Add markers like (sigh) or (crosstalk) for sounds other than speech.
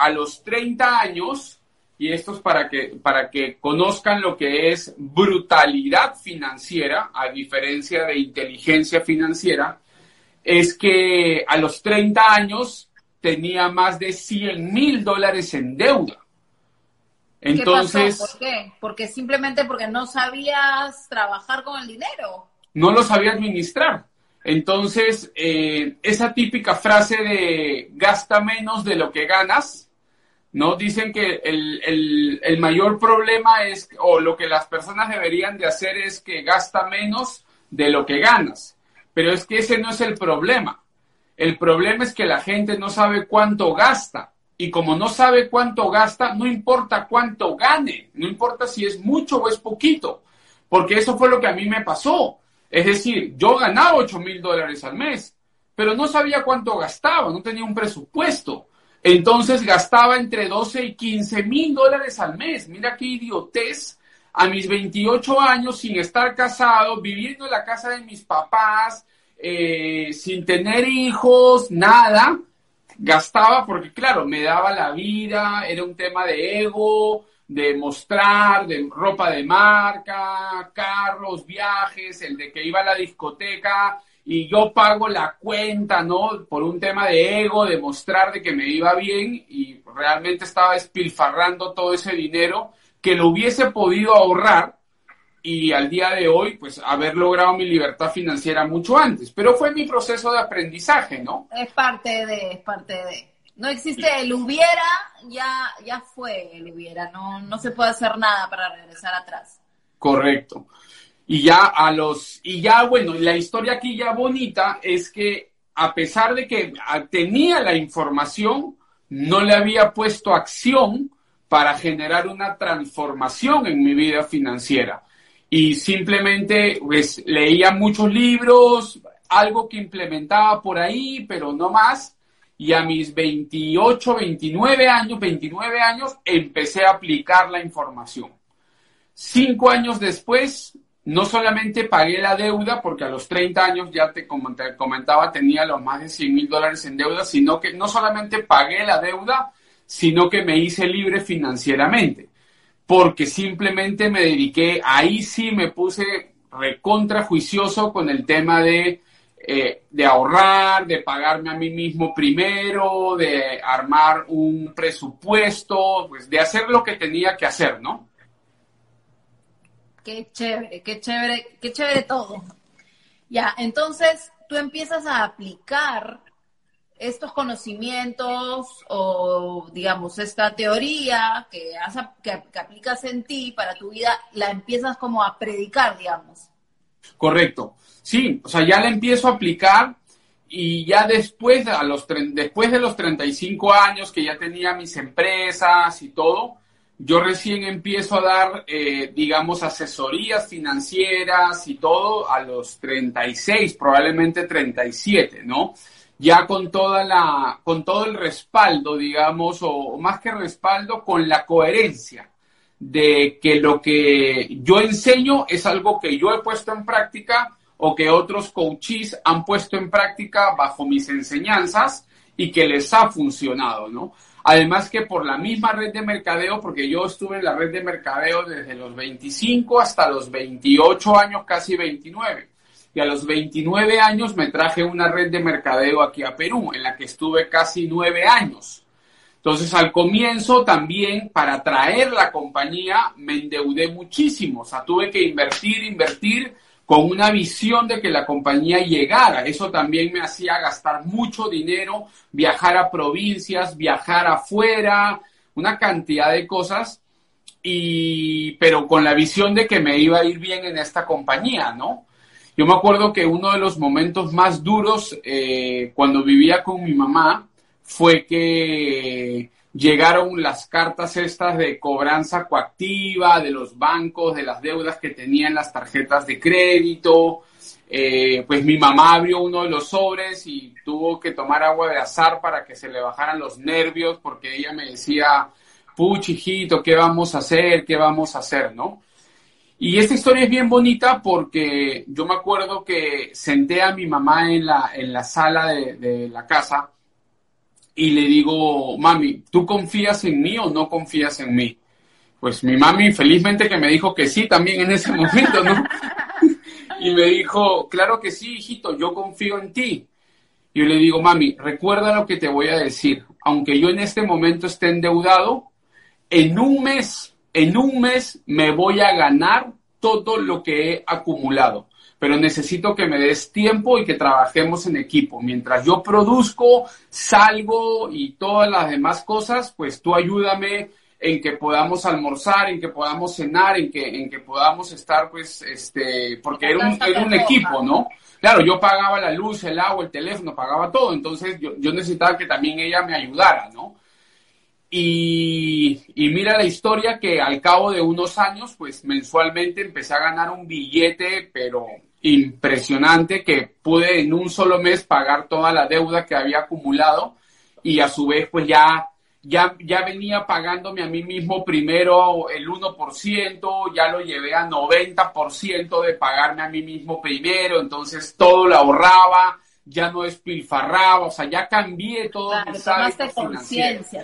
a los 30 años, y esto es para que, para que conozcan lo que es brutalidad financiera, a diferencia de inteligencia financiera, es que a los 30 años tenía más de 100 mil dólares en deuda. Entonces, ¿Qué pasó? ¿Por qué? Porque simplemente porque no sabías trabajar con el dinero. No lo sabía administrar. Entonces, eh, esa típica frase de gasta menos de lo que ganas, ¿no? Dicen que el, el, mayor problema es, o lo que las personas deberían de hacer es que gasta menos de lo que ganas. Pero es que ese no es el problema. El problema es que la gente no sabe cuánto gasta. Y como no sabe cuánto gasta, no importa cuánto gane, no importa si es mucho o es poquito, porque eso fue lo que a mí me pasó. Es decir, yo ganaba 8 mil dólares al mes, pero no sabía cuánto gastaba, no tenía un presupuesto. Entonces gastaba entre 12 y 15 mil dólares al mes. Mira qué idiotez. A mis 28 años, sin estar casado, viviendo en la casa de mis papás, eh, sin tener hijos, nada, gastaba porque, claro, me daba la vida, era un tema de ego, de mostrar, de ropa de marca, carros, viajes, el de que iba a la discoteca y yo pago la cuenta, ¿no? Por un tema de ego, de mostrar de que me iba bien y realmente estaba despilfarrando todo ese dinero que lo hubiese podido ahorrar y al día de hoy, pues haber logrado mi libertad financiera mucho antes. Pero fue mi proceso de aprendizaje, ¿no? Es parte de, es parte de. No existe el hubiera, ya, ya fue el hubiera, no, no se puede hacer nada para regresar atrás. Correcto. Y ya a los, y ya bueno, la historia aquí ya bonita es que a pesar de que tenía la información, no le había puesto acción para generar una transformación en mi vida financiera y simplemente pues leía muchos libros, algo que implementaba por ahí, pero no más. Y a mis 28, 29 años, 29 años, empecé a aplicar la información. Cinco años después, no solamente pagué la deuda, porque a los 30 años ya te comentaba, tenía los más de 100 mil dólares en deuda, sino que no solamente pagué la deuda, sino que me hice libre financieramente porque simplemente me dediqué, ahí sí me puse recontra juicioso con el tema de, eh, de ahorrar, de pagarme a mí mismo primero, de armar un presupuesto, pues de hacer lo que tenía que hacer, ¿no? Qué chévere, qué chévere, qué chévere todo. Ya, entonces tú empiezas a aplicar estos conocimientos o, digamos, esta teoría que, que, aplicas en ti para tu vida, la empiezas como a predicar, digamos. Correcto. Sí, o sea, ya la empiezo a aplicar y ya después, a los, después de los 35 años que ya tenía mis empresas y todo, yo recién empiezo a dar, eh, digamos, asesorías financieras y todo a los 36, probablemente 37, ¿no? ya con toda la, con todo el respaldo, digamos, o, más que respaldo, con la coherencia de que lo que yo enseño es algo que yo he puesto en práctica o que otros coaches han puesto en práctica bajo mis enseñanzas y que les ha funcionado, ¿no? Además que por la misma red de mercadeo, porque yo estuve en la red de mercadeo desde los 25 hasta los 28 años, casi 29 y a los 29 años me traje una red de mercadeo aquí a Perú, en la que estuve casi nueve años. Entonces, al comienzo también, para traer la compañía, me endeudé muchísimo. O sea, tuve que invertir, invertir con una visión de que la compañía llegara. Eso también me hacía gastar mucho dinero, viajar a provincias, viajar afuera, una cantidad de cosas. Y, pero con la visión de que me iba a ir bien en esta compañía, ¿no? Yo me acuerdo que uno de los momentos más duros eh, cuando vivía con mi mamá fue que llegaron las cartas estas de cobranza coactiva de los bancos, de las deudas que tenían las tarjetas de crédito. Eh, pues mi mamá abrió uno de los sobres y tuvo que tomar agua de azar para que se le bajaran los nervios porque ella me decía, puchijito, ¿qué vamos a hacer? ¿Qué vamos a hacer? ¿No? Y esta historia es bien bonita porque yo me acuerdo que senté a mi mamá en la, en la sala de, la casa y le digo, mami, ¿tú confías en mí o no confías en mí? Pues mi mami felizmente que me dijo que sí también en ese (laughs) momento, ¿no? y me dijo, claro que sí, hijito, yo confío en ti. Yo le digo, mami, recuerda lo que te voy a decir. Aunque yo en este momento esté endeudado, en un mes, en un mes me voy a ganar todo lo que he acumulado. Pero necesito que me des tiempo y que trabajemos en equipo. Mientras yo produzco, salgo y todas las demás cosas, pues tú ayúdame en que podamos almorzar, en que podamos cenar, en que, en que podamos estar, pues, este, porque era un, era un equipo, ¿no? Claro, yo pagaba la luz, el agua, el teléfono, pagaba todo, entonces yo, yo necesitaba que también ella me ayudara, ¿no? Y, y, mira la historia que al cabo de unos años, pues mensualmente empecé a ganar un billete, pero impresionante, que pude en un solo mes pagar toda la deuda que había acumulado y a su vez pues ya, ya, ya venía pagándome a mí mismo primero el 1%, ya lo llevé a 90% de pagarme a mí mismo primero, entonces todo lo ahorraba, ya no despilfarraba, o sea, ya cambié todo claro, mi conciencia.